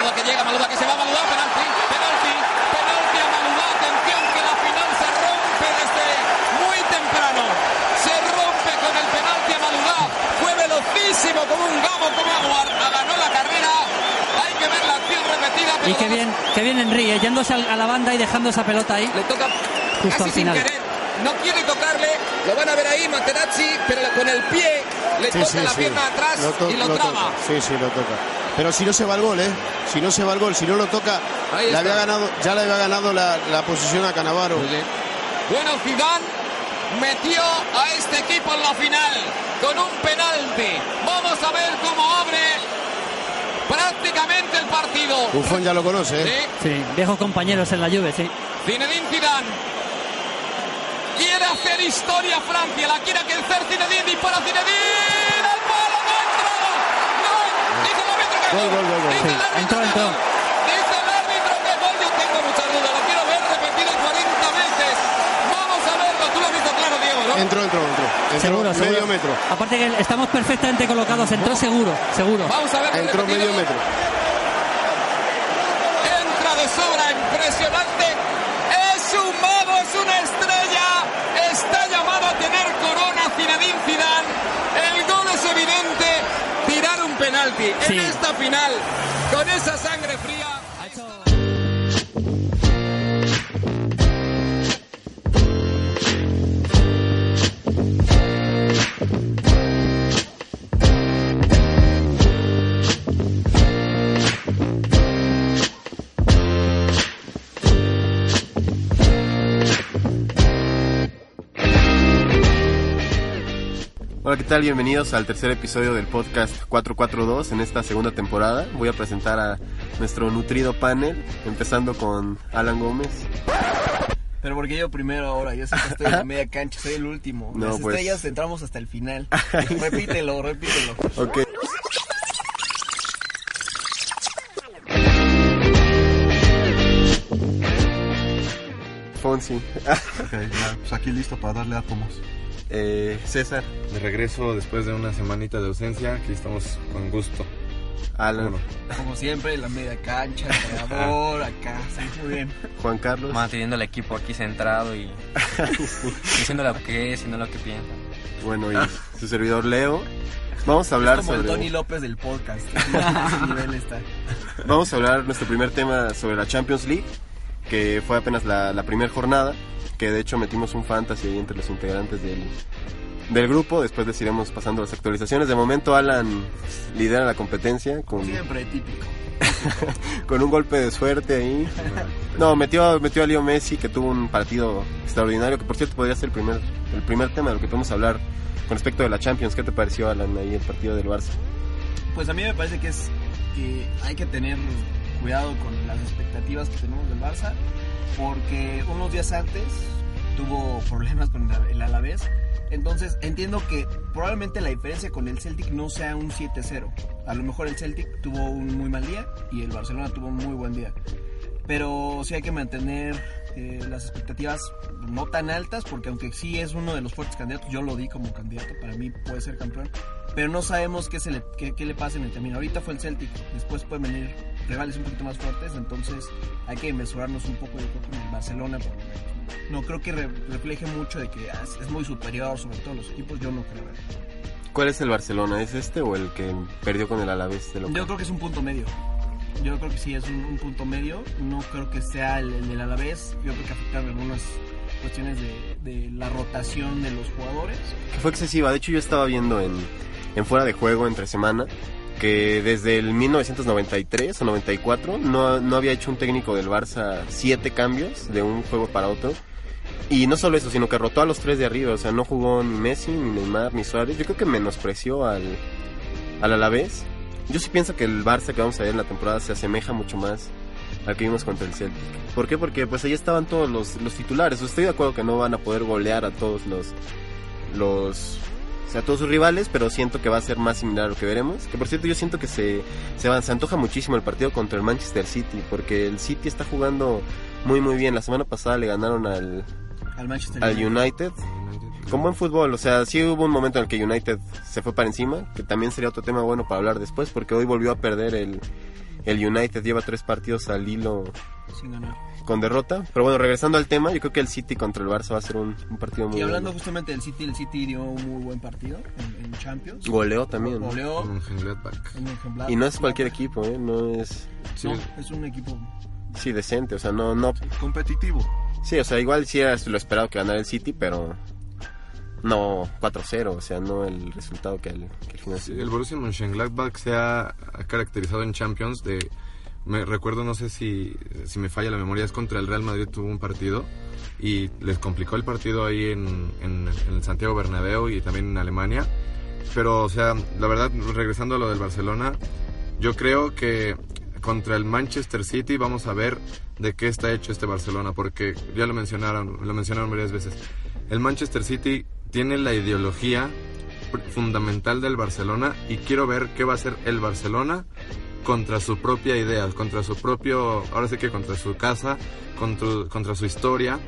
Que llega, Maluda que se va, Maluda, penalti, penalti, penalti a Maluda, atención que la final se rompe desde muy temprano, se rompe con el penalti a Maluda, fue velocísimo como un gamo, como agua, ganó la carrera, hay que ver la acción repetida. Y qué bien, qué bien eh, yéndose a la banda y dejando esa pelota ahí. Le toca Justo casi al final. sin querer, no quiere tocarle, lo van a ver ahí Materazzi, pero con el pie le Sí, toca sí, la sí. pierna atrás y lo, toca. traba. Sí, sí, lo toca. Pero si no se va el gol, ¿eh? Si no se va el gol, si no lo toca, le había ganado, ya le había ganado la, la posición a Canavaro. Bueno, Zidane metió a este equipo en la final con un penalti. Vamos a ver cómo abre prácticamente el partido. Buffon ya lo conoce, ¿eh? Sí, Sí, viejos compañeros en la Juve, sí. Zinedine Zidane hacer historia Francia, la quiere aquecer Zinedine, dispara Zinedine, al palo, no entra. No, dice el árbitro que Gol, gol. gol, gol, gol. Dice el árbitro entró, que entró. gol. Dice el árbitro que gol, yo tengo muchas dudas, lo quiero ver repetido 40 veces. Vamos a verlo, tú lo has visto claro, Diego, ¿no? Entró, entró, entró. Entró Seguro, medio seguro. metro. Aparte que estamos perfectamente colocados, entró seguro, seguro. Vamos a ver. Entró repetido. medio metro. Entra de sobra, impresionante. Es un mago, es una estrella. Está llamado a tener corona Zinedine Zidane. El gol es evidente. Tirar un penalti Sí. en esta final con esa sangre fría. Tal? Bienvenidos al tercer episodio del podcast 442 en esta segunda temporada. Voy a presentar a nuestro nutrido panel, empezando con Alan Gómez. Pero porque yo primero ahora, yo siempre estoy en la media cancha, soy el último. No, Las pues. estrellas entramos hasta el final. repítelo, repítelo. Ok. Fonsi. Ok, ya, pues aquí listo para darle átomos. Eh, César. De regreso después de una semanita de ausencia, aquí estamos con gusto. Alan. Como siempre, la media cancha, el creador, acá, sí, muy bien. Juan Carlos. manteniendo el equipo aquí centrado y diciendo lo que es y no lo que piensa. Bueno, y su servidor Leo. Vamos a hablar Es como el sobre... Tony López del podcast. Ese nivel está. Vamos a hablar nuestro primer tema sobre la Champions League, que fue apenas la, la primera jornada, que de hecho metimos un fantasy ahí entre los integrantes del, del grupo, después les iremos pasando las actualizaciones. De momento Alan lidera la competencia con, Siempre típico. con un golpe de suerte ahí. No, metió, metió a Leo Messi, que tuvo un partido extraordinario, que por cierto podría ser el primer, el primer tema de lo que podemos hablar con respecto de la Champions. ¿Qué te pareció, Alan, ahí el partido del Barça? Pues a mí me parece que es que hay que tener cuidado con las expectativas que tenemos del Barça, porque unos días antes tuvo problemas con el- Alavés. Entonces entiendo que probablemente la diferencia con el Celtic no sea un 7-0. A lo mejor el Celtic tuvo un muy mal día y el Barcelona tuvo un muy buen día. Pero sí hay que mantener eh, las expectativas no tan altas, porque aunque sí es uno de los fuertes candidatos, yo lo di como candidato, para mí puede ser campeón. Pero no sabemos qué, se le, qué, qué le pasa en el camino. Ahorita fue el Celtic, después pueden venir rivales un poquito más fuertes, entonces hay que mesurarnos un poco yo creo, con el Barcelona. porque no creo que re- refleje mucho de que ah, es muy superior sobre todos los equipos, yo no creo. ¿Cuál es el Barcelona? ¿Es este o el que perdió con el Alavés de? Yo creo que es un punto medio. Yo creo que sí es un, un punto medio. No creo que sea el, el del Alavés. Yo creo que afectaron algunas cuestiones de, de la rotación de los jugadores. que fue excesiva. De hecho, yo estaba viendo en, en fuera de juego entre semana que desde el 1993 o 94 no, no había hecho un técnico del Barça siete cambios de un juego para otro. Y no solo eso, sino que rotó a los tres de arriba. O sea, no jugó ni Messi, ni Neymar, ni Suárez. Yo creo que menospreció al, al Alavés. yo sí pienso que el Barça que vamos a ver en la temporada se asemeja mucho más al que vimos contra el Celtic. ¿Por qué? Porque pues ahí estaban todos los, los titulares. Estoy de acuerdo que no van a poder golear a todos los los o sea, a todos sus rivales, pero siento que va a ser más similar a lo que veremos. Que por cierto, yo siento que se, se, va- se antoja muchísimo el partido contra el Manchester City, porque el City está jugando muy muy bien. La semana pasada le ganaron al, Al Manchester al United. United con buen fútbol. O sea, sí hubo un momento en el que United se fue para encima, que también sería otro tema bueno para hablar después, porque hoy volvió a perder el, el United, lleva tres partidos al hilo Sin ganar. con derrota. Pero bueno, regresando al tema, yo creo que el City contra el Barça va a ser un, un partido muy Y hablando bueno. justamente del City, el City dio un muy buen partido en, en Champions. Goleó también. ¿no? Goleó Con un Gladbach. en. Y no es cualquier equipo, ¿eh? No es... Sí, No, es un equipo Sí, decente, o sea, no... no Competitivo. sí, o sea, igual sí era lo esperado que ganara el City, pero... No 4-0, o sea, no el resultado que el, que al final Sí, el Borussia Mönchengladbach se ha ha caracterizado en Champions de me recuerdo no sé si si me falla la memoria es contra el Real Madrid tuvo un partido y les complicó el partido ahí en, en, en el Santiago Bernabéu y también en Alemania. Pero o sea la verdad regresando a lo del Barcelona yo creo que contra el Manchester City vamos a ver de qué está hecho este Barcelona porque ya lo mencionaron lo mencionaron varias veces. El Manchester City tiene la ideología fundamental del Barcelona y quiero ver qué va a hacer el Barcelona contra su propia idea, contra su propio, ahora sí que contra su casa, contra, contra su historia.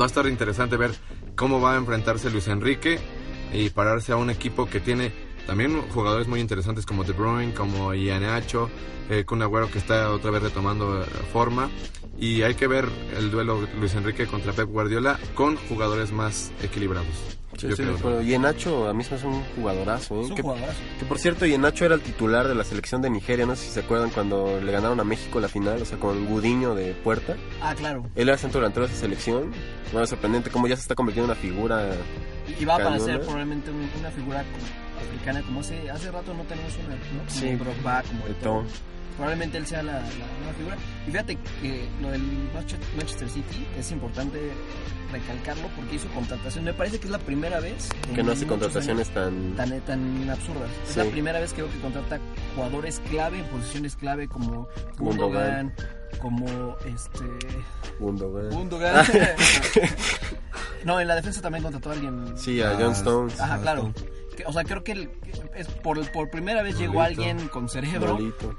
Va a estar interesante ver cómo va a enfrentarse Luis Enrique y pararse a un equipo que tiene también jugadores muy interesantes como De Bruyne, como Ianacho, eh, Kun Agüero que está otra vez retomando eh, forma y hay que ver el duelo Luis Enrique contra Pep Guardiola con jugadores más equilibrados. Sí, Yo sí, creo. y Enacho a mí se me hace un jugadorazo, ¿eh? Es un que, jugadorazo. que por cierto, y Enacho era el titular de la selección de Nigeria, no sé si se acuerdan cuando le ganaron a México la final, o sea, con Gudiño de puerta. Ah, claro. Él era centro delantero de esa selección. Bueno, sorprendente cómo ya se está convirtiendo en una figura. Y va a aparecer probablemente un- una figura africana como hace, hace rato no tenemos una, ¿no? Como Sí. Drogba, como Eto'o. Eto'o. Probablemente él sea la, la nueva figura. Y fíjate que lo del Manche- Manchester City es importante recalcarlo porque hizo contratación. Me parece que es la primera vez Que no hace contrataciones años tan... tan, tan absurdas. Es la primera vez que veo que contrata jugadores clave en posiciones clave como Gundogan. Como este Gundogan. Gundogan. no, en la defensa también contrató a alguien. Sí, a Ah, John Stones. Ajá, claro. Que- o sea, creo que el- es por, por primera vez llegó alguien con cerebro y Bravo.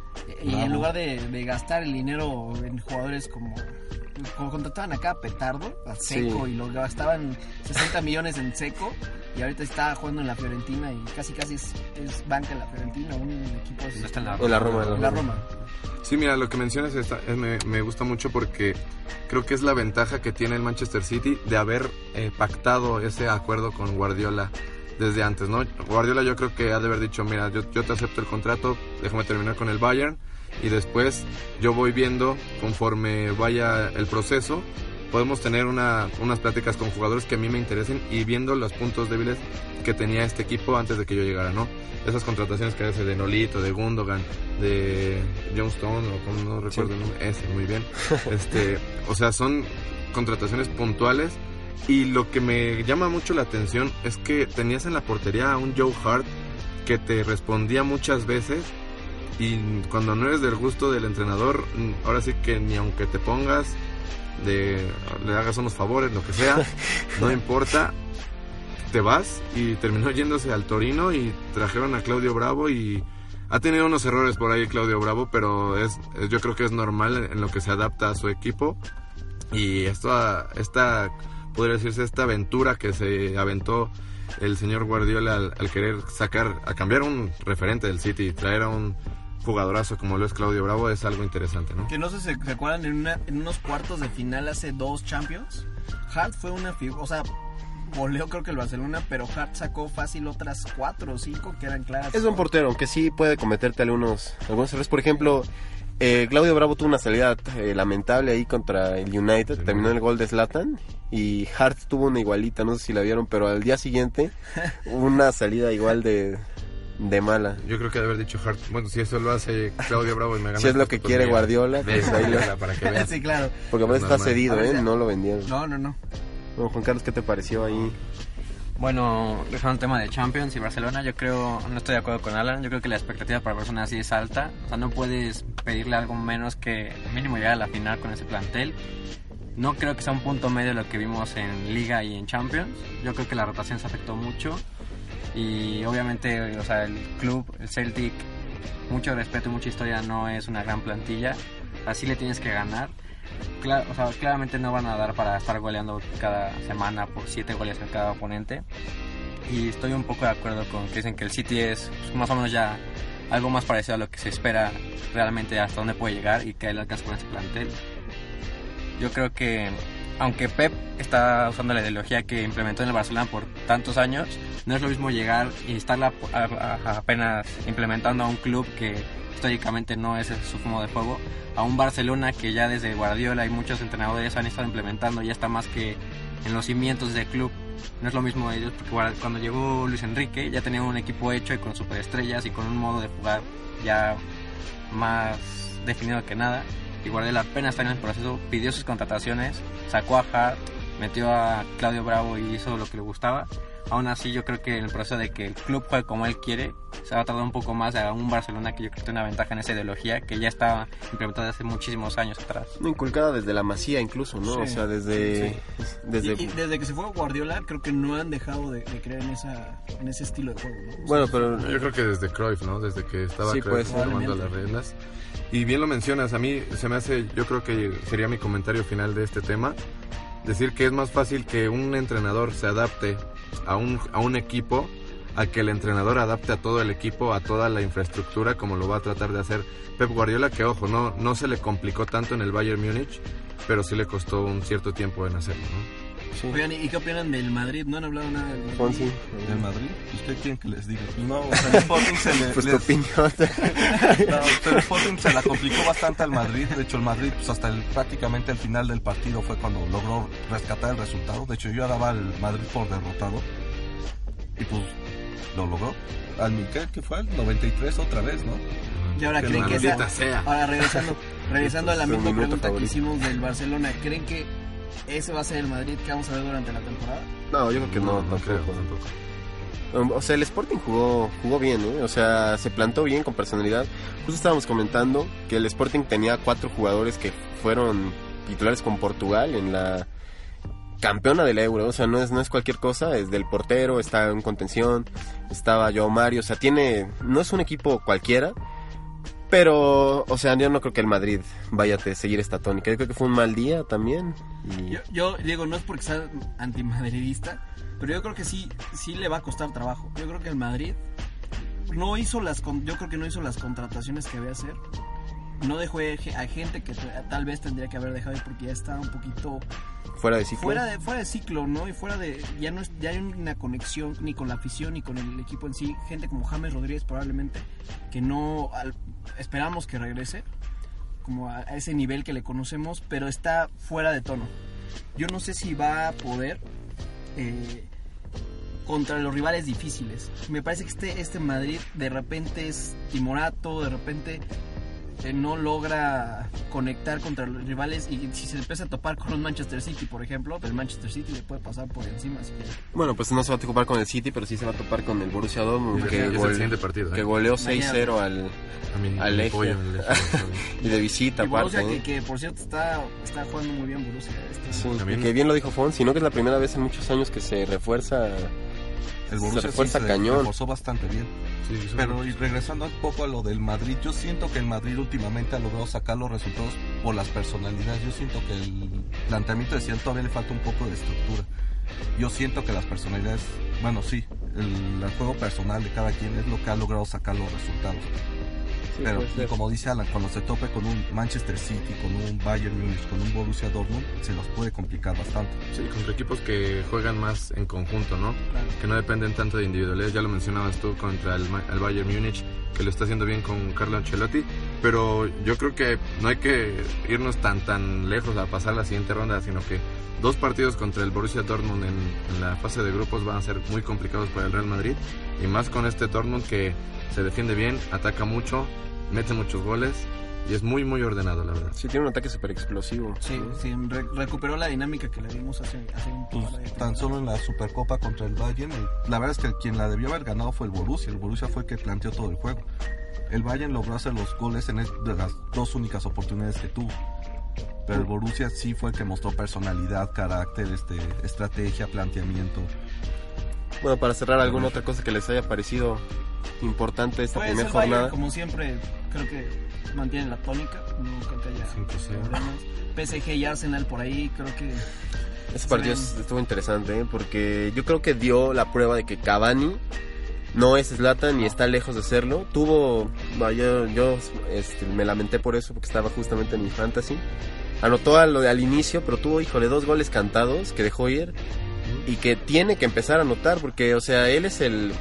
en lugar de, de gastar el dinero en jugadores como, como contrataban acá a Petardo, a Seco, Sí. y lo gastaban 60 millones en Seco, y ahorita está jugando en la Fiorentina y casi casi es, es banca en la Fiorentina, un equipo No está en la Roma. en la Roma. Sí, mira, lo que mencionas está- es- me, me gusta mucho porque creo que es la ventaja que tiene el Manchester City de haber eh, pactado ese acuerdo con Guardiola desde antes, ¿no? Guardiola yo creo que ha de haber dicho, mira, yo, yo te acepto el contrato, déjame terminar con el Bayern y después yo voy viendo conforme vaya el proceso. Podemos tener una- unas pláticas con jugadores que a mí me interesen y viendo los puntos débiles que tenía este equipo antes de que yo llegara, ¿no? Esas contrataciones que hace de Nolito, de Gundogan, de John Stone, o como no recuerdo el nombre, ese, muy bien. Este, o sea, son contrataciones puntuales y lo que me llama mucho la atención es que tenías en la portería a un Joe Hart que te respondía muchas veces y cuando no eres del gusto del entrenador, mm, ahora sí que ni aunque te pongas de le hagas unos favores, lo que sea, no importa, te vas y terminó yéndose al Torino y trajeron a Claudio Bravo y ha tenido unos errores por ahí Claudio Bravo, pero es, es- yo creo que es normal en lo que se adapta a su equipo. Y esto esta podría decirse esta aventura que se aventó el señor Guardiola al, al querer sacar a cambiar un referente del City y traer a un jugadorazo como lo es Claudio Bravo es algo interesante, ¿no? Que no sé si se acuerdan en, una- en unos cuartos de final hace dos Champions. Hart fue una figura, o sea, goleó creo que el Barcelona, pero Hart sacó fácil otras cuatro o cinco que eran claras. Es buen portero, aunque sí puede cometerte algunos, algunos errores. Por ejemplo, eh, Claudio Bravo tuvo una salida eh, lamentable ahí contra el United. Terminó el gol de Zlatan. Y Hart tuvo una igualita, no sé si la vieron, pero al día siguiente una salida igual de, de mala. Yo creo que de haber dicho Hart, bueno, si eso lo hace Claudio Bravo y me gana. Si es lo que quiere Guardiola, pues ahí lo- para que veas. sí, claro. porque aparte está Normal. cedido, ¿eh? No lo vendieron. No, no, no. Bueno, Juan Carlos, ¿qué te pareció ahí? Bueno, dejando el tema de Champions y Barcelona, yo creo, no estoy de acuerdo con Alan, yo creo que la expectativa para Barcelona sí es alta. O sea, no puedes pedirle algo menos que mínimo llegar a la final con ese plantel. No creo que sea un punto medio lo que vimos en Liga y en Champions. Yo creo que la rotación se afectó mucho. Y obviamente, o sea, el club, el Celtic, mucho respeto y mucha historia, no es una gran plantilla. Así le tienes que ganar. Cla- o sea, claramente no van a dar para estar goleando cada semana por 7 goles a cada oponente. Y estoy un poco de acuerdo con que dicen que el City es pues, más o menos ya algo más parecido a lo que se espera realmente hasta dónde puede llegar y que él alcance con ese plantel. Yo creo que aunque Pep está usando la ideología que implementó en el Barcelona por tantos años, no es lo mismo llegar y estarla apenas implementando a un club que históricamente no es su modo de juego, a un Barcelona que ya desde Guardiola y muchos entrenadores han estado implementando, ya está más que en los cimientos del club. No es lo mismo ellos, porque cuando llegó Luis Enrique ya tenía un equipo hecho y con superestrellas y con un modo de jugar ya más definido que nada. Y Guardiola apenas está en el proceso, pidió sus contrataciones, sacó a Hart, metió a Claudio Bravo y hizo lo que le gustaba. Aún así, yo creo que en el proceso de que el club juegue como él quiere, se va a tardar un poco más a un Barcelona que yo creo que tiene una ventaja en esa ideología que ya está implementada hace muchísimos años atrás. Inculcada desde la masía incluso, ¿no? Sí. O sea, desde... desde Y, y desde que se fue Guardiola, creo que no han dejado de, de creer en, esa, en ese estilo de juego. ¿no? Bueno, pero... Yo creo que desde Cruyff, ¿no? Desde que estaba Sí, Cruyff ser. tomando las reglas. Y bien lo mencionas, a mí se me hace, yo creo que sería mi comentario final de este tema, decir que es más fácil que un entrenador se adapte a un, a un equipo a que el entrenador adapte a todo el equipo, a toda la infraestructura, como lo va a tratar de hacer Pep Guardiola, que ojo, no, no se le complicó tanto en el Bayern Múnich, pero sí le costó un cierto tiempo en hacerlo, ¿no? Oigan, ¿y qué opinan del Madrid? No han hablado nada del Madrid. Fonsi. ¿Del Madrid? ¿Usted quién que les diga? Pues no, o sea, el Sporting se le... Pues tu les- opinión. No, pero el Sporting se la complicó bastante al Madrid. De hecho, el Madrid, pues hasta el, prácticamente el final del partido fue cuando logró rescatar el resultado. De hecho, yo daba al Madrid por derrotado. Y pues lo logró. Al Miquel, que fue al 93 otra vez, ¿no? Y ahora Que creen que esa... sea. Ahora regresando, regresando a la misma pregunta que hicimos del Barcelona, ¿creen que ese va a ser el Madrid que vamos a ver durante la temporada? No, yo creo que no, no creo tampoco. tampoco. Um, O sea, el Sporting jugó, jugó bien, ¿eh? O sea, se plantó bien con personalidad. Justo estábamos comentando que el Sporting tenía cuatro jugadores que fueron titulares con Portugal en la campeona del Euro. O sea, no es, no es cualquier cosa. Es del portero, está en contención, estaba Joao Mario. O sea, tiene... No es un equipo cualquiera. Pero, o sea, yo no creo que el Madrid vaya a seguir esta tónica. Yo creo que fue un mal día también. Y... Yo, yo digo, no es porque sea antimadridista, pero yo creo que sí, sí le va a costar trabajo. Yo creo que el Madrid no hizo las, yo creo que no hizo las contrataciones que hacer. No dejó a gente que tal vez tendría que haber dejado porque ya está un poquito Fuera de ciclo. fuera de fuera de ciclo, ¿no? Y fuera de ya no es, ya hay una conexión ni con la afición ni con el equipo en sí. Gente como James Rodríguez probablemente que no al- esperamos que regrese como a, a ese nivel que le conocemos, pero está fuera de tono. Yo no sé si va a poder eh, contra los rivales difíciles. Me parece que este, este Madrid de repente es timorato, de repente eh, no logra conectar contra los rivales y si se empieza a topar con un Manchester City, por ejemplo, el Manchester City le puede pasar por encima si. Bueno, pues no se va a topar con el City, pero sí se va a topar con el Borussia Dortmund, que, es el gole- siguiente partido, ¿eh? que goleó Mañana. 6-0 al, A Al Eje. pollo en el Eje, y de visita Y Borussia, aparte. que, ¿eh? que por cierto está, está jugando muy bien Borussia. Está- Sí, que bien lo dijo Fon, sino que es la primera vez en muchos años que se refuerza. El Se Borussia sí refuerza se cañón. reforzó bastante bien. Sí, sí, Pero y regresando un poco a lo del Madrid, yo siento que el Madrid últimamente ha logrado sacar los resultados por las personalidades. Yo siento que el planteamiento de Ciel todavía le falta un poco de estructura. Yo siento que las personalidades, bueno, sí, el, el juego personal de cada quien es lo que ha logrado sacar los resultados. Pero y como dice Alan, cuando se tope con un Manchester City, con un Bayern Munich, con un Borussia Dortmund, se los puede complicar bastante. Sí, contra equipos que juegan más en conjunto, ¿no? Que no dependen tanto de individualidades. Ya lo mencionabas tú contra el, el Bayern Múnich, que lo está haciendo bien con Carlo Ancelotti. Pero yo creo que no hay que irnos tan tan lejos a pasar la siguiente ronda, sino que dos partidos contra el Borussia Dortmund en, en la fase de grupos van a ser muy complicados para el Real Madrid. Y más con este Dortmund que se defiende bien, ataca mucho, mete muchos goles Y es muy, muy ordenado, la verdad. Sí, tiene un ataque súper explosivo. Sí, sí, re- recuperó la dinámica que le dimos hace, hace un Pues, par de tan solo en la Supercopa contra el Bayern, el- la verdad es que quien la debió haber ganado fue el Borussia. El Borussia fue el que planteó todo el juego. El Bayern logró hacer los goles en de las dos únicas oportunidades que tuvo. Pero el Borussia sí fue el que mostró personalidad, carácter, este, estrategia, planteamiento. Bueno, para cerrar, ¿alguna otra cosa que les haya parecido importante esta Pues primera el Bayern, jornada? como siempre, creo que mantiene la tónica. No creo que haya 5-0. problemas. PSG y Arsenal por ahí, creo que Ese partido Sí. estuvo interesante, ¿eh? porque yo creo que dio la prueba de que Cavani no es Zlatan y está lejos de serlo. Tuvo, yo, yo este, me lamenté por eso, porque estaba justamente en mi fantasy. Anotó al, al inicio, pero tuvo, híjole, dos goles cantados que dejó ir y que tiene que empezar a anotar, porque, o sea, él es el,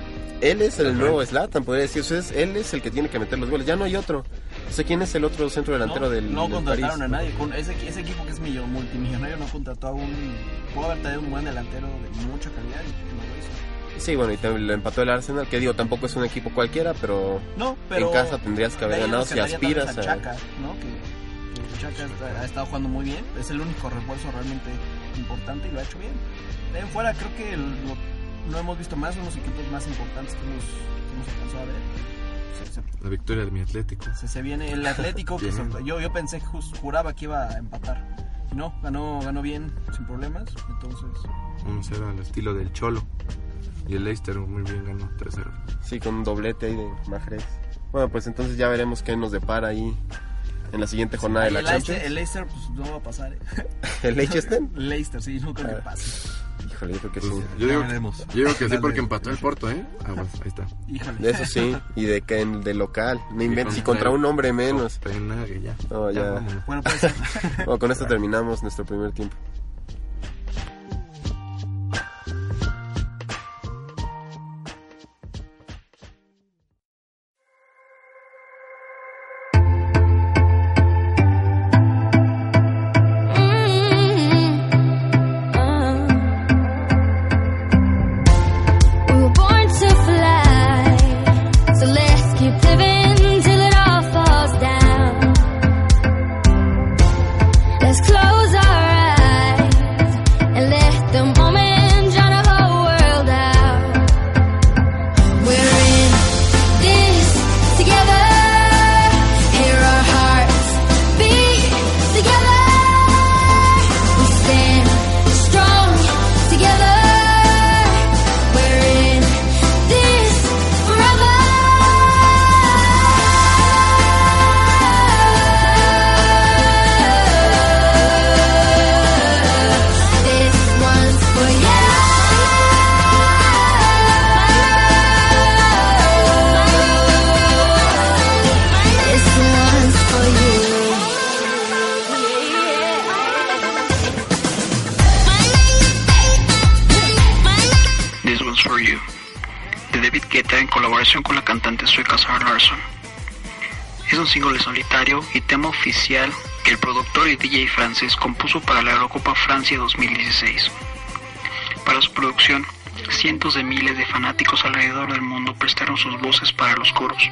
él es el nuevo Zlatan, podría decir. O sea, es- él es el que tiene que meter los goles, ya no hay otro. O sea, ¿quién es el otro centro delantero no, del, no del contrataron París? a nadie. Con ese, ese equipo que es millo- multimillonario no contrató a un. Pudo haber traído un buen delantero de mucha calidad y no lo hizo. Sí, bueno, y también le empató el Arsenal, que digo, tampoco es un equipo cualquiera, pero, No, pero. en casa tendrías que haber ganado si aspiras a... ¿no? Que, que ha estado jugando muy bien. Es el único refuerzo realmente importante y lo ha hecho bien. De ahí en fuera, creo que lo- no hemos visto más, son los equipos más importantes que hemos, que hemos alcanzado a ver. Se- se- La victoria de mi Atlético. se, se viene el Atlético que Bien. se- yo, yo pensé, jus- juraba que iba a empatar. Y no, ganó, ganó bien, sin problemas. Entonces, 1-0 al estilo del Cholo. Y el Leicester muy bien ganó 3-0. Sí, con un doblete ahí de Mahrez. Bueno, pues entonces ya veremos qué nos depara ahí en la siguiente jornada de la el, Leicester, el Leicester, pues no va a pasar. ¿eh? ¿El Leicester? El Leicester, sí, no creo que pase. Híjole, yo creo que Pues, sí. yo, Ya digo, yo digo que sí porque empató el Porto, ¿eh? Ah, pues, ahí está. Híjole. De eso sí, y de que en- de local. No inventes, y contra un hombre menos. No, ya. Bueno. Bueno, con esto terminamos nuestro primer tiempo. Compuso para la Eurocopa Francia 2016. Para su producción, cientos de miles de fanáticos alrededor del mundo prestaron sus voces para los coros,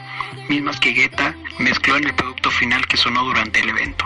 mismas que Guetta mezcló en el producto final que sonó durante el evento.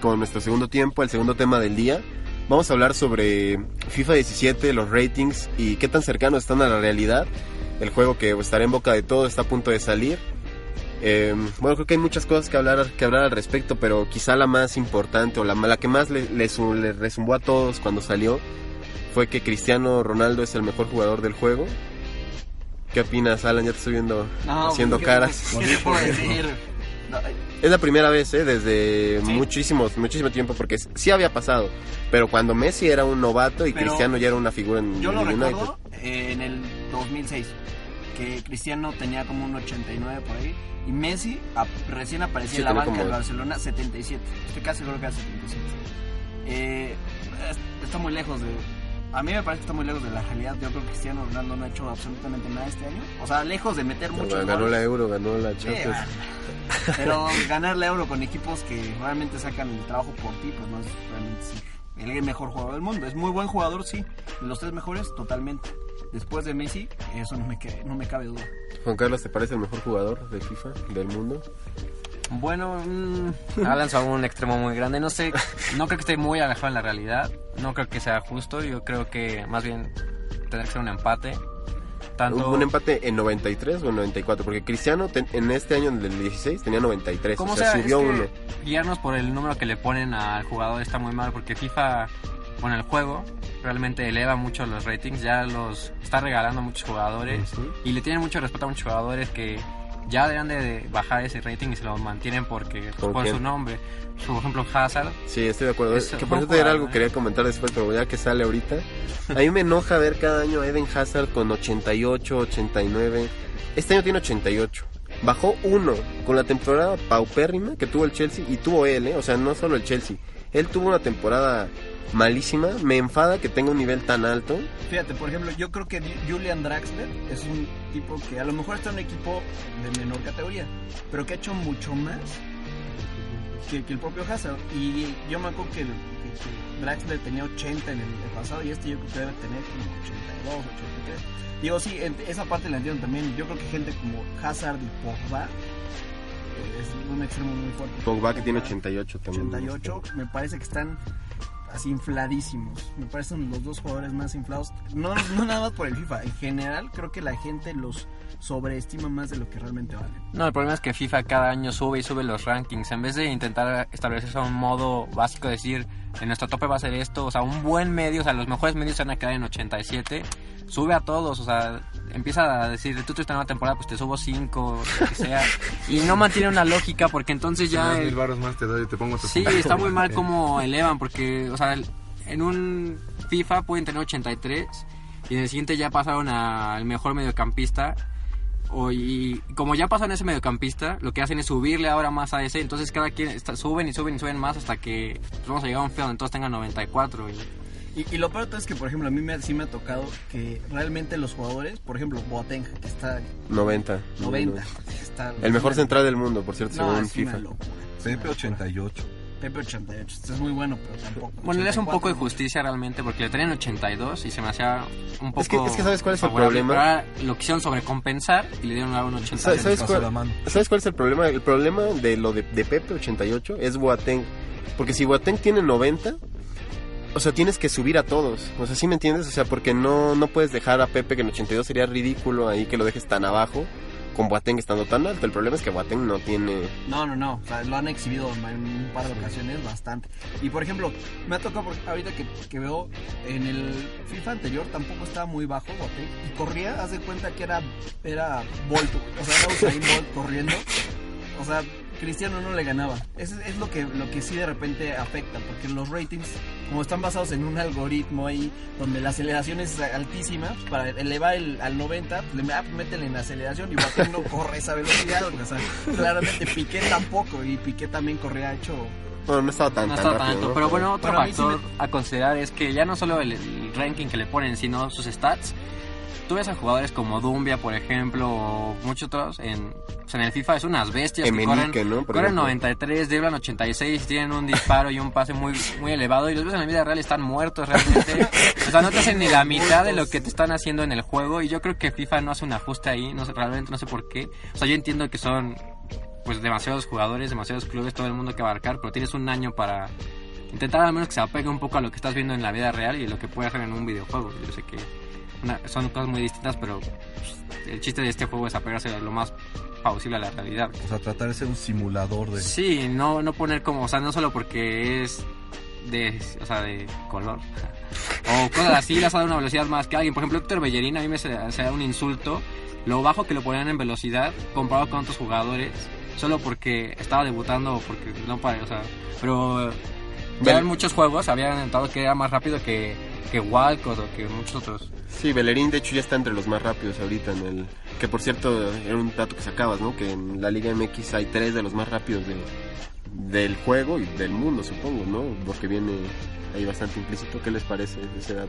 Con nuestro segundo tiempo, el segundo tema del día. Vamos a hablar sobre FIFA 17, los ratings y qué tan cercanos están a la realidad. El juego que estará en boca de todo está a punto de salir. Eh, bueno, creo que hay muchas cosas que hablar, que hablar al respecto, pero quizá la más importante o la, la que más le, le, su- le resumbó a todos cuando salió fue que Cristiano Ronaldo es el mejor jugador del juego. ¿Qué opinas, Alan? Ya te estoy viendo No, haciendo ¿qué- caras. ¿Qué te puedo decir? Es la primera vez, ¿eh? Desde muchísimos, muchísimo tiempo, porque sí había pasado. Pero cuando Messi era un novato y Pero Cristiano ya era una figura en Yo lo el United. recuerdo eh, en el 2006, que Cristiano tenía como un 89 por ahí, y Messi recién aparecía Sí, en la banca del Barcelona 77. Estoy casi seguro que era 77. Eh, es- está muy lejos de... A mí me parece que está muy lejos de la realidad. Yo creo que Cristiano Ronaldo no ha hecho absolutamente nada este año. O sea, lejos de meter mucho. ganó la Euro, ganó la Champions. Pero ganar la euro con equipos que realmente sacan el trabajo por ti, pues no es realmente sí, el mejor jugador del mundo. Es muy buen jugador, sí. De los tres mejores, totalmente. Después de Messi, eso no me, no me cabe duda. Juan Carlos, ¿te parece el mejor jugador de FIFA del mundo? Bueno, mm, ha lanzado un extremo muy grande. No sé, no creo que esté muy alejado en la realidad. No creo que sea justo. Yo creo que más bien tendrá que ser un empate. Tanto, ¿Un, un empate en 93 o en 94? Porque Cristiano ten- en este año del 16 tenía 93, Como o sea, sea, subió es que uno. guiarnos por el número que le ponen al jugador está muy mal porque FIFA, bueno, el juego realmente eleva mucho los ratings, ya los está regalando a muchos jugadores y le tienen mucho respeto a muchos jugadores que ya deberían de bajar ese rating y se lo mantienen porque ¿Con por su nombre. Por ejemplo, Hazard. Sí, estoy de acuerdo. Es que por jugador, era algo ¿eh? que quería comentar después, pero ya que sale ahorita. A mí me enoja ver cada año a Eden Hazard con 88, 89. Este año tiene 88. Bajó uno con la temporada paupérrima que tuvo el Chelsea y tuvo él, ¿eh? o sea, no solo el Chelsea. Él tuvo una temporada malísima. Me enfada que tenga un nivel tan alto. Fíjate, por ejemplo, yo creo que Julian Draxler es un tipo que a lo mejor está en un equipo de menor categoría, pero que ha hecho mucho más que, el propio Hazard. Y yo me acuerdo que, Draxler tenía 80 en el, pasado y este yo creo que debe tener como 82, 83. Digo, sí, esa parte la entiendo también. Yo creo que gente como Hazard y Pogba es un extremo muy fuerte. Pogba que tiene 88 también. 88, me parece que están así infladísimos. Me parecen los dos jugadores más inflados. No, no nada más por el FIFA. En general, creo que la gente los sobreestima más de lo que realmente valen. No, el problema es que FIFA cada año sube y sube los rankings. En vez de intentar establecerse un modo básico, decir, en nuestro tope va a ser esto, o sea, un buen medio, o sea, los mejores medios se van a quedar en 87, sube a todos, o sea, empieza a decir, tú tuviste una temporada, pues te subo 5, lo que sea, y no mantiene una lógica, porque entonces ya... el- mil baros más te doy te pongo Sí, está muy mal como elevan, porque, o sea, en un FIFA pueden tener 83 y en el siguiente ya pasaron al mejor mediocampista. O, y como ya pasan ese mediocampista, lo que hacen es subirle ahora más a ese. Entonces cada quien está- suben y suben y suben más hasta que vamos a llegar a un feo donde todos tengan 94. Y, Y, y lo peor es que, por ejemplo, a mí me, sí me ha tocado que realmente los jugadores, por ejemplo, Boateng, que está 90. 90, está- El mejor central del mundo, por cierto, No, según es una FIFA. locura. Pepe 88. Pepe 88, este es muy bueno, pero tampoco. bueno, le hace un 84, poco de justicia realmente porque le tenían 82 y se me hacía un poco. Es que- es que ¿sabes cuál es el problema? pero ahora lo quisieron sobrecompensar y le dieron a un 82. ¿Sabes, sabes cuál, sabes cuál es el problema? El problema de lo de, de Pepe 88 es Boateng. Porque si Boateng tiene 90, o sea, tienes que subir a todos. O sea, ¿sí me entiendes? O sea, porque no, no puedes dejar a Pepe que en 82 sería ridículo ahí que lo dejes tan abajo con Boateng estando tan alto. El problema es que Boateng no tiene... No, no, no. O sea, lo han exhibido en un par de ocasiones bastante. Y por ejemplo, me ha tocado ahorita que, que veo en el FIFA anterior tampoco estaba muy bajo Boateng. Y corría, haz de cuenta que era, era Bolt. O sea, era Usain Bolt corriendo. O sea, Cristiano no le ganaba. Eso es, es lo que lo que sí de repente afecta. Porque los ratings, como están basados en un algoritmo ahí, donde la aceleración es altísima, pues, para elevar el, al 90, pues, le ah, pues, métele en aceleración y Boateng no corre esa velocidad. O sea, claramente Piqué tampoco. Y Piqué también corría hecho Bueno, no estaba tan, No tan está rápido, tanto, ¿no? pero bueno, otro Pero a mí sí factor a considerar es que ya no solo el, el ranking que le ponen, sino sus stats. Tú ves a jugadores como Dumbia, por ejemplo, o muchos otros en, en el FIFA, es unas bestias que corren, ¿no? Corren ejemplo. 93, driblan 86, tienen un disparo y un pase muy, muy elevado y los ves en la vida real están muertos realmente. o sea, no te hacen ni la mitad de lo que te están haciendo en el juego y yo creo que FIFA no hace un ajuste ahí, no sé, realmente no sé por qué. O sea, yo entiendo que son pues demasiados jugadores, demasiados clubes, todo el mundo que abarcar, pero tienes un año para intentar al menos que se apegue un poco a lo que estás viendo en la vida real y lo que puede hacer en un videojuego. Yo sé que una- son cosas muy distintas, pero pues, el chiste de este juego es apegarse lo más posible a la realidad. O sea, tratar de ser un simulador de... Sí, no, no poner como, o sea, no solo porque es de, o sea, de color. O cosas así, las ha dado una velocidad más que alguien. Por ejemplo, Héctor Bellerín a mí me se, se da un insulto lo bajo que lo ponían en velocidad comparado con otros jugadores, solo porque estaba debutando o porque no para, o sea, pero ya en muchos juegos habían notado que era más rápido que, que Walcott o que muchos otros. Sí, Bellerín de hecho ya está entre los más rápidos ahorita en el... Que por cierto era un dato que sacabas, ¿no? Que en la Liga MX hay tres de los más rápidos de, del juego y del mundo, supongo, ¿no? Porque viene ahí bastante implícito. ¿Qué les parece ese dato?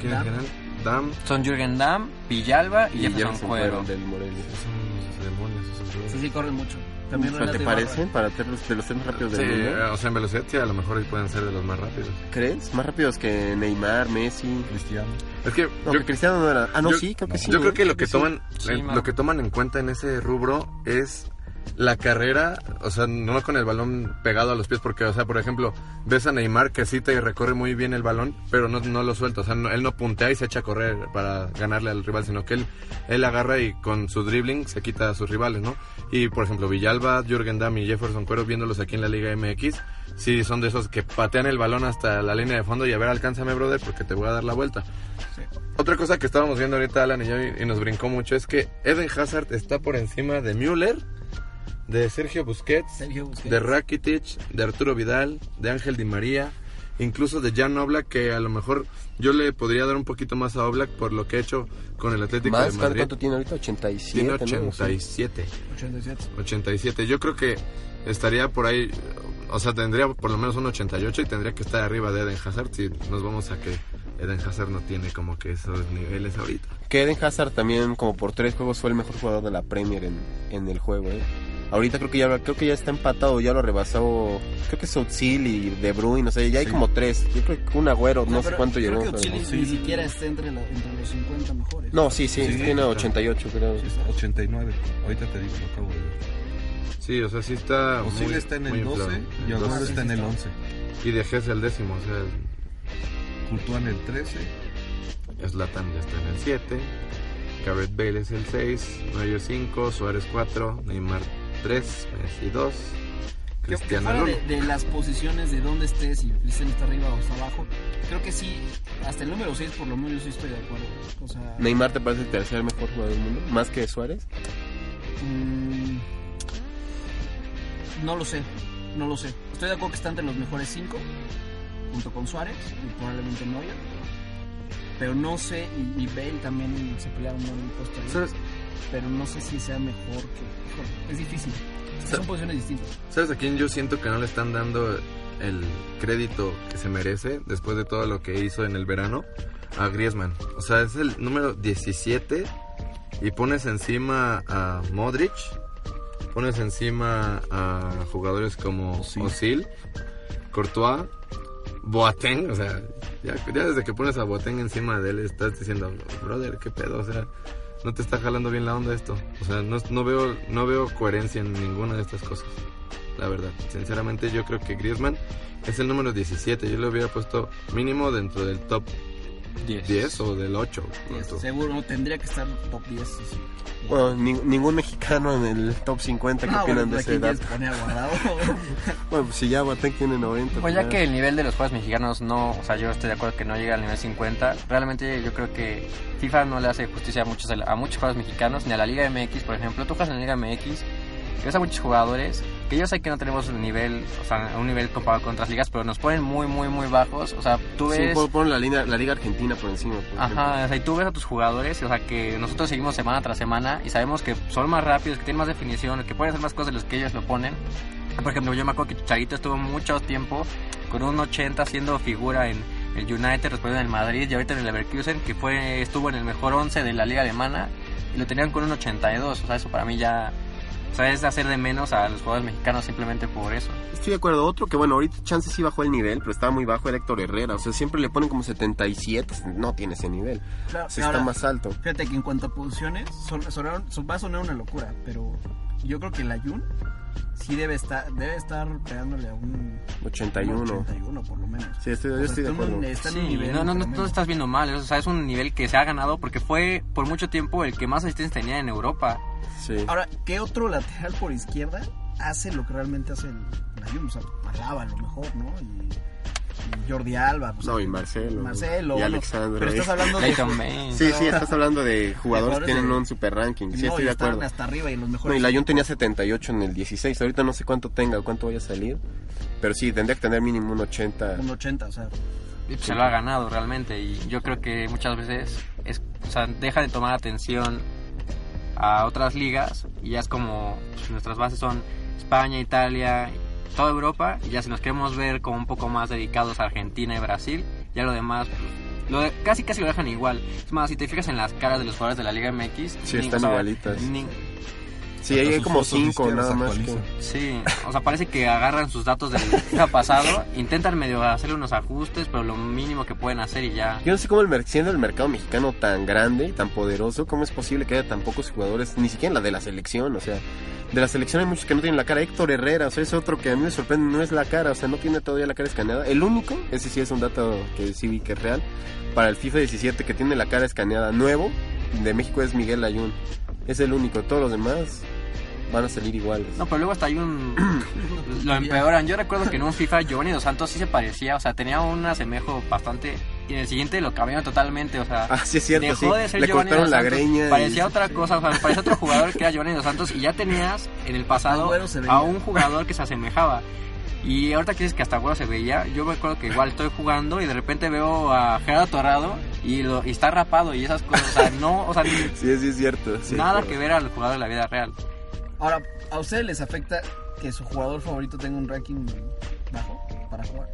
¿Quién es general? Dam. Son Jürgen Damm, Villalba y, Y Jefferson Cuero. Cuero del Morelia. Son demonios esos. Sí, sí, corren mucho. También ¿Pero ¿Te parecen para ser los, de los tres más rápidos Sí, del mundo? eh, o sea, en velocidad sí, a lo mejor ahí pueden ser de los más rápidos. ¿Crees? Más rápidos que Neymar, Messi. Cristiano. Es que No, yo, que Cristiano no era. Ah, no, yo- sí, creo que sí. yo creo que lo que Sí. toman Sí, man. lo que toman en cuenta en ese rubro es la carrera, o sea, no con el balón pegado a los pies, porque, o sea, por ejemplo, ves a Neymar que cita y recorre muy bien el balón, pero no, no lo suelta, o sea, no- él no puntea y se echa a correr para ganarle al rival, sino que él, él agarra y con su dribbling se quita a sus rivales, ¿no? Y, por ejemplo, Villalba, Jürgen Damm y Jefferson Cuero, viéndolos aquí en la Liga MX, sí son de esos que patean el balón hasta la línea de fondo y a ver, alcánzame, brother, porque te voy a dar la vuelta. Otra cosa que estábamos viendo ahorita, Alan y yo, y, y nos brincó mucho, es que Eden Hazard está por encima de Müller, de Sergio Busquets, Sergio Busquets. de Rakitic, de Arturo Vidal, de Ángel Di María, incluso de Jan Oblak, que a lo mejor yo le podría dar un poquito más a Oblak por lo que ha hecho con el Atlético ¿Más? de Madrid. ¿Cuánto tiene ahorita? 87. Tiene ¿no? 87. 87. 87. Yo creo que estaría por ahí, o sea, tendría por lo menos un 88 y tendría que estar arriba de Eden Hazard si nos vamos a que Eden Hazard no tiene como que esos niveles ahorita. Que Eden Hazard también, como por tres juegos, fue el mejor jugador de la Premier en, en el juego, ¿eh? Ahorita creo que ya creo que ya está empatado, ya lo rebasó. Creo que es Özil y De Bruyne, no sé, ya hay Sí. como tres. Yo creo que un agüero, no, sé pero cuánto creo llegó. que pero- ni siquiera está entre, la- entre los 50 mejores. No, sí, sí, Sí, tiene claro. 88, creo. 89. Ahorita te digo, lo acabo de ver. Sí, o sea, sí está. Osil está en el 12 inflado. y Agüero está en el 11. Y de Gese el décimo, o sea, Courtois en el 13. Zlatan ya está en el 7, Gareth Bale es el 6, Neuer 5, Suárez 4, Neymar 3, Messi 2, Que- que Cristiano de, 1. de las posiciones de dónde estés, si Cristiano está arriba o está abajo, creo que sí, hasta el número 6 por lo menos yo sí estoy de acuerdo. O sea, Neymar te parece el tercer mejor jugador del mundo, más que Suárez. mm, no lo sé, no lo sé. Estoy de acuerdo que está entre los mejores 5, junto con Suárez y probablemente Neuer. Pero no sé, y, y Bale también se pelearon muy ahí. ¿Sabes, Pero no sé si sea mejor que... es difícil. Son posiciones distintas. ¿Sabes a quién yo siento que no le están dando el crédito que se merece después de todo lo que hizo en el verano? A Griezmann. O sea, es el número 17 y pones encima a Modric, pones encima a jugadores como. Osil, Courtois, Boateng, o sea, ya, ya desde que pones a Boateng encima de él estás diciendo, brother, qué pedo, o sea, no te está jalando bien la onda esto. O sea, no, no veo no veo coherencia en ninguna de estas cosas. La verdad, sinceramente yo creo que Griezmann es el número 17, yo lo hubiera puesto mínimo dentro del top 10, o del 8. punto. Seguro, tendría que estar top 10. sí, sí. Bueno, ni- ningún mexicano en el top 50 que Ah, opinan bueno, de esa aquí ya edad. Bueno, pues si ya Boateng tiene 90. Pues ya que el nivel de los juegos mexicanos no, o sea, yo estoy de acuerdo que no llega al nivel 50, realmente yo creo que FIFA no le hace justicia a muchos, a muchos juegos mexicanos, ni a la Liga MX, por ejemplo. Tú juegas en la Liga MX y ves a muchos jugadores que yo sé que no tenemos un nivel, o sea, un nivel comparado con otras ligas, pero nos ponen muy, muy, muy bajos. O sea, tú Sí, ves... pon, pon la, línea- la Liga Argentina por encima. por. Ajá, o sea, y tú ves a tus jugadores, o sea, que nosotros seguimos semana tras semana y sabemos que son más rápidos, que tienen más definición, que pueden hacer más cosas de las que ellos lo ponen. Por ejemplo, yo me acuerdo que Chicharito estuvo mucho tiempo con un 80 siendo figura en el United, después en el Madrid y ahorita en el Leverkusen, que fue estuvo en el mejor 11 de la liga alemana y lo tenían con un 82. O sea, eso para mí ya... O sea, es hacer de menos a los jugadores mexicanos simplemente por eso. Estoy de acuerdo. Otro que, bueno, ahorita Chance sí bajó el nivel, pero estaba muy bajo era Héctor Herrera. O sea, siempre le ponen como 77. No tiene ese nivel. Claro, O sea, ahora, está más alto. Fíjate que en cuanto a posiciones, son- sonaron- son- va a sonar una locura, pero yo creo que la Jun sí debe estar, debe estar pegándole a un 81. 81 por lo menos. Sí, estoy, yo estoy de acuerdo. está en un Sí, nivel no, no, no, no estás viendo mal, o sea, es un nivel que se ha ganado porque fue por mucho tiempo el que más asistencia tenía en Europa. Sí. Ahora, ¿qué otro lateral por izquierda hace lo que realmente hace el, la Juve? O sea, a lo mejor, ¿no? Y Jordi Alba. pues, No, y Marcelo. Marcelo. Y bueno, Alexandro. Pero estás hablando de... Sí, sí, estás hablando de jugadores que tienen de- un super ranking. Sí, no, estoy y de acuerdo. hasta arriba y en los No, mejores. y tenía 78 en el 16. Ahorita no sé cuánto tenga o cuánto vaya a salir. Pero sí, tendría que tener mínimo un 80. Un 80, o sea... Y se lo ha ganado realmente y yo creo que muchas veces es, o sea, deja de tomar atención a otras ligas y ya es como pues, nuestras bases son España, Italia, toda Europa y ya si nos queremos ver como un poco más dedicados a Argentina y Brasil, ya lo demás pues, lo de- casi casi lo dejan igual. Es más, si te fijas en las caras de los jugadores de la Liga MX, Sí, están igualitas. ni- Sí, hay como fotos de 5 izquierda nada más. que-. Sí, o sea, parece que agarran sus datos del FIFA pasado, intentan medio hacerle unos ajustes, pero lo mínimo que pueden hacer y ya. Yo no sé cómo el, siendo el mercado mexicano tan grande y tan poderoso, cómo es posible que haya tan pocos jugadores, ni siquiera en la de la selección, o sea, de la selección hay muchos que no tienen la cara. Héctor Herrera, o sea, es otro que a mí me sorprende, no es la cara, o sea, no tiene todavía la cara escaneada. El único, ese sí es un dato que sí vi que es real, para el FIFA 17 que tiene la cara escaneada nuevo de México es Miguel Ayun. Es el único, todos los demás van a salir iguales. No, pero luego hasta hay un... lo empeoran. Yo recuerdo que en un FIFA Giovanni Dos Santos sí se parecía, o sea, tenía un asemejo bastante... Y en el siguiente lo cambiaron totalmente, o sea... Ah, sí es cierto, dejó sí. de ser Le Giovanni cortaron Dos la Santos, greña y- Parecía otra cosa, o sea, parecía otro jugador que era Giovanni Dos Santos y ya tenías en el pasado a un jugador que se asemejaba. Y ahorita que dices que hasta Agüero se veía, yo me acuerdo que igual estoy jugando y de repente veo a Gerardo Torrado y, lo, y está rapado y esas cosas, o sea, no, o sea, ni- Sí, sí es cierto. sí, nada que ver al jugador de la vida real. Ahora, ¿a ustedes les afecta que su jugador favorito tenga un ranking bajo para jugar?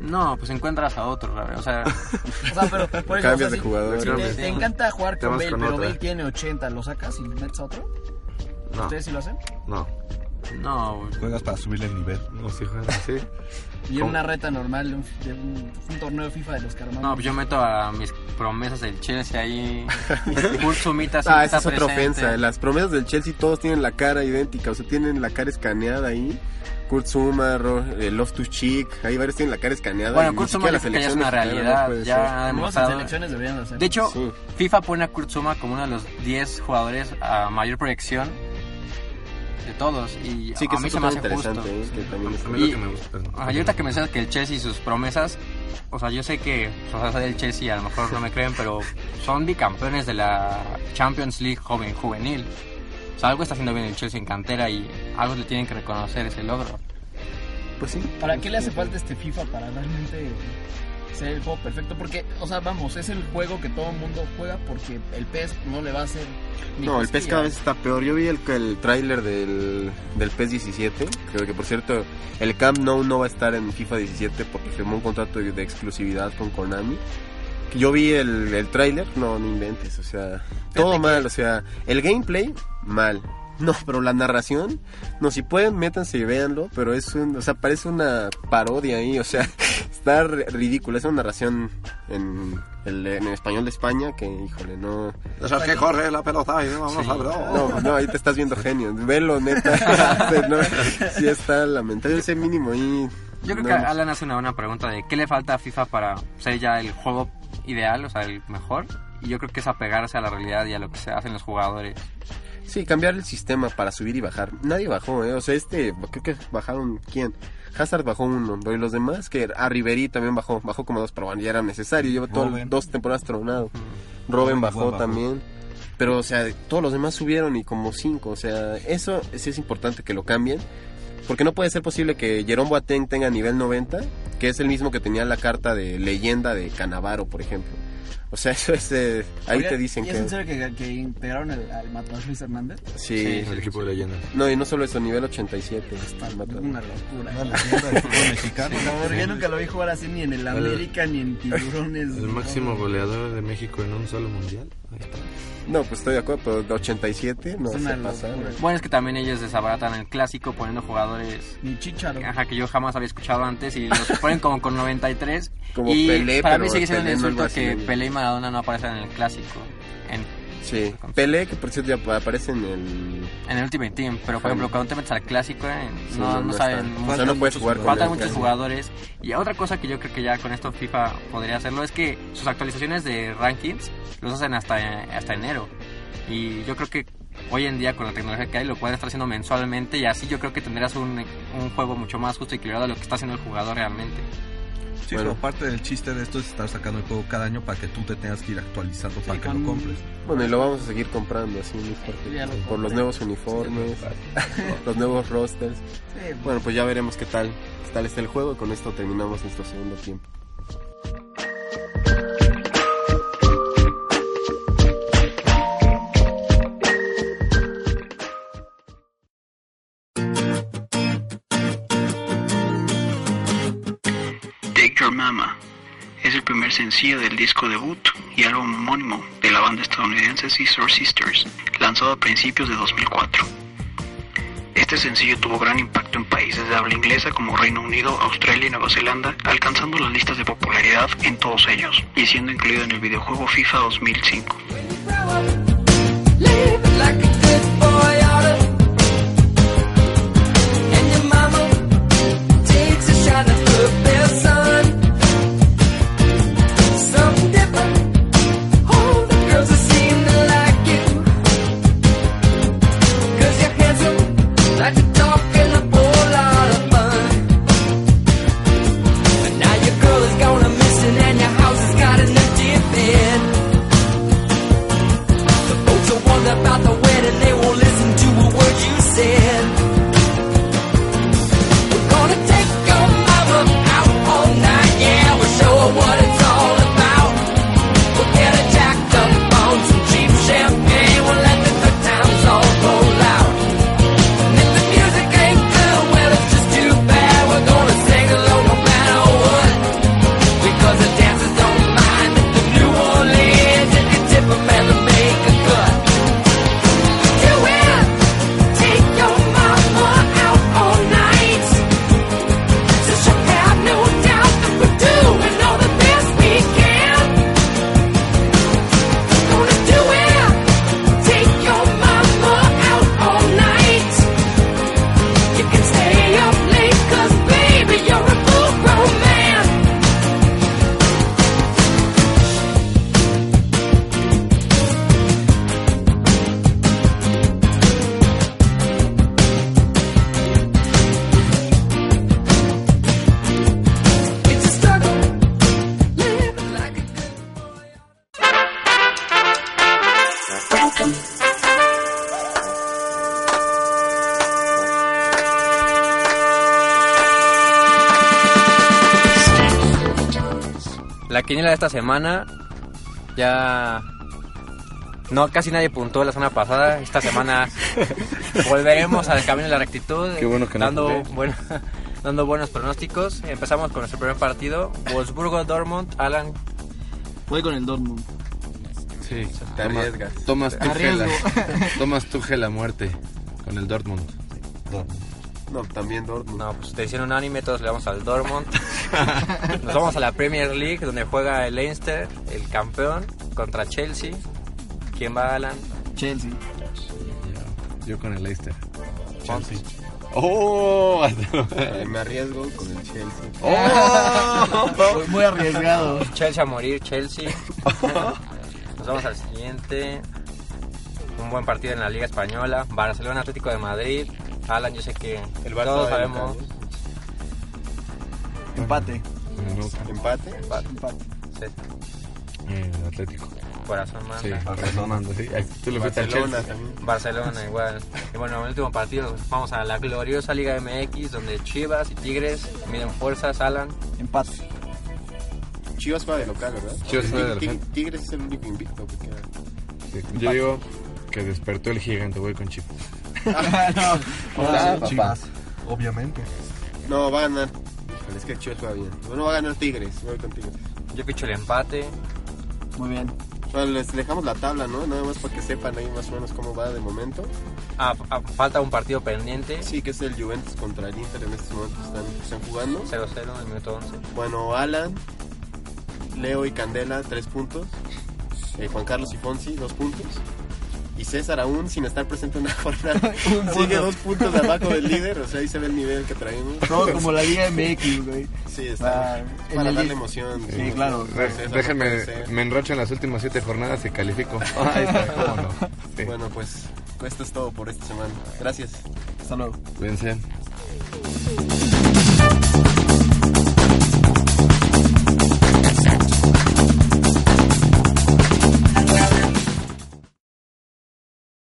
No, pues encuentras a otro, o sea... O sea, pero por eso, Cambias o sea, de si- jugador. Si te, encanta jugar con Bale, con pero otra. Bale tiene 80, ¿lo sacas y metes a otro? No, ¿Ustedes sí lo hacen? no. No, Juegas para subirle el nivel. No, sí juegan así. Y en ¿Cómo? una reta normal de un, de un- un torneo de FIFA de los que armamos. No, pues yo meto a mis promesas del Chelsea ahí. Kurt Sumita Ah, esa es otra presente. ofensa. Las promesas del Chelsea todos tienen la cara idéntica, o sea, tienen la cara escaneada ahí. Kurt Zuma, eh, Loftus Cheek, ahí varios tienen la cara escaneada. Bueno, Kurt Zuma ya es una no realidad. ser. ya demostrado. selecciones deberían hacer. De hecho, Sí. FIFA pone a Kurt Zuma como uno de los 10 jugadores a mayor proyección de todos. Y Sí, que a mí se me hace interesante, justo. eh, que también es- A mí Y- lo que me gusta. Ajá, y ahorita que mencionas que el Chelsea y sus promesas, o sea, yo sé que, o sea, del Chelsea, a lo mejor no me creen, pero son bicampeones de la Champions League joven, juvenil. O sea, algo está haciendo bien el Chelsea en cantera y algo le tienen que reconocer ese logro. Pues sí. ¿Para qué le hace falta este FIFA para realmente ser el juego perfecto? Porque, o sea, vamos, es el juego que todo el mundo juega porque el PES no le va a hacer. ni No, el PES cada vez está peor. Yo vi el, el tráiler del, del PES 17. Creo que, por cierto, el Camp Nou no va a estar en FIFA 17 porque firmó un contrato de, de exclusividad con Konami. Yo vi el, el tráiler, no, no inventes, o sea, todo mal, o sea, el gameplay, mal. No, pero la narración, no, si pueden, métanse y véanlo, pero es un, o sea, parece una parodia ahí, o sea, está ri- ridículo, es una narración en, el- en español de España que, híjole, no... Es el que corre la pelota y vamos Sí. a ver. No, no, ahí te estás viendo genio. Velo, neta. Sí, no, sí está lamentable ese mínimo ahí. Yo creo no, que Alan hace una buena pregunta de qué le falta a FIFA para ser ya el juego ideal, o sea, el mejor. Y yo creo que es apegarse a la realidad y a lo que se hacen los jugadores. Sí, cambiar el sistema para subir y bajar. Nadie bajó, ¿eh? O sea, este, creo que bajaron, ¿quién? Hazard bajó uno, pero y los demás, que a Riveri también bajó, bajó como dos, pero bueno, ya era necesario, lleva todo, dos temporadas tronado. Mm. Robin bajó. también. Pero, o sea, todos los demás subieron y como cinco, o sea, eso sí es importante que lo cambien. Porque no puede ser posible que Jerome Boateng tenga nivel 90, que es el mismo que tenía la carta de leyenda de Canavaro, por ejemplo. O sea, eso es... eh, ahí Oiga, te dicen ¿y que... es en serio que, que integraron el, al Matas Luis Hernández? Sí, El equipo de leyenda. No, y no solo eso, nivel 87. Está una locura. Una leyenda del fútbol mexicano. Por favor, yo nunca lo vi jugar así ni en el América ni en Tiburones. El máximo goleador de México en un solo mundial. No, pues estoy de acuerdo, pero de 87 no se locura. Bueno, es que también ellos desabaratan el clásico poniendo jugadores Ni Chicharo. ajá, que yo jamás había escuchado antes y los ponen como con 93. Como y Pelé, para pero mí sigue siendo un insulto que. Pelé y Maradona no aparecen en el clásico. En Sí, Pelé, que por cierto ya aparece en el... En el Ultimate Team, pero por ejemplo, cuando te metes al clásico, eh, Sí, no, no, no no saben. O sea, no puedes jugar con Faltan muchos jugadores. Y otra cosa que yo creo que ya con esto FIFA podría hacerlo es que sus actualizaciones de rankings los hacen hasta, hasta enero. Y yo creo que hoy en día con la tecnología que hay lo pueden estar haciendo mensualmente y así yo creo que tendrás un, un juego mucho más justo y equilibrado de lo que está haciendo el jugador realmente. Sí, Bueno. pero parte del chiste de esto es estar sacando el juego cada año para que tú te tengas que ir actualizando para que con- lo compres. Bueno, y lo vamos a seguir comprando así muy fuerte. Ya lo por los nuevos uniformes, los nuevos rosters. Sí, Bueno, pues ya veremos qué tal, qué tal está el juego y con esto terminamos nuestro segundo tiempo. Sencillo del disco debut y álbum homónimo de la banda estadounidense Sister Sisters, lanzado a principios de 2004. Este sencillo tuvo gran impacto en países de habla inglesa como Reino Unido, Australia y Nueva Zelanda, alcanzando las listas de popularidad en todos ellos y siendo incluido en el videojuego FIFA 2005. La quiniela de esta semana ya no casi nadie puntuó la semana pasada. Esta semana volveremos al camino de la rectitud, Qué bueno que no dando bueno- dando buenos pronósticos. Empezamos con nuestro primer partido, Wolfsburgo Dortmund. Alan, Voy con el Dortmund. Sí, Te arriesgas. Tomas Tuchel a muerte con el Dortmund. No, también Dortmund. no, pues decisión unánime, todos le vamos al Dortmund. Nos vamos a la Premier League, donde juega el Leinster, el campeón, contra Chelsea. ¿Quién va, Alan? Chelsea. Yo con el Leicester. Chelsea. ¡Oh! Eh, me arriesgo con el Chelsea. ¡Oh! Muy, muy arriesgado. Chelsea a morir, Chelsea. Nos vamos al siguiente. Un buen partido en la Liga Española. Barcelona Atlético de Madrid. Alan, yo sé que El Barça todos sabemos. Empate. ¿Empate? Empate. Sí, Eh, Atlético. corazón manda. Sí, Barcelona, sí. Ay, Tú le fuiste al Barcelona Chelsea. también. Barcelona igual. Y bueno, en el último partido vamos a la gloriosa Liga MX donde Chivas y Tigres miden fuerzas, Alan. Empate. Chivas juega de local, ¿verdad? Chivas juega de local. Tig- Tigres es el único invicto que queda. Sí, Yo digo que despertó el gigante, voy con Chivas. no, Ah, no, Chivas. Obviamente. No, va a ganar. Es que Chivas juega bien. Bueno, va a ganar Tigres. Voy con Tigres. Yo picho el empate. Muy bien. Bueno, les dejamos la tabla, ¿no? Nada más para que sepan ahí más o menos cómo va de momento. Ah, ah, falta un partido pendiente. Sí, que es el Juventus contra el Inter en estos momentos están, están jugando. 0-0 en el minuto 11. Bueno, Alan, Leo y Candela, tres puntos. Eh, Juan Carlos y Fonsi, dos puntos. Y César aún sin estar presente en la jornada. Sigue dos puntos de abajo del líder. O sea, ahí se ve el nivel que traemos. Todo como la Liga MX, güey. Sí, está. Ah, para el- darle emoción. Sí, claro. Re- César, Déjenme, no me enracho en las últimas siete jornadas y califico. Ahí está, cómo no. Sí. Bueno, pues esto es todo por esta semana. Gracias. Hasta luego. Cuídense.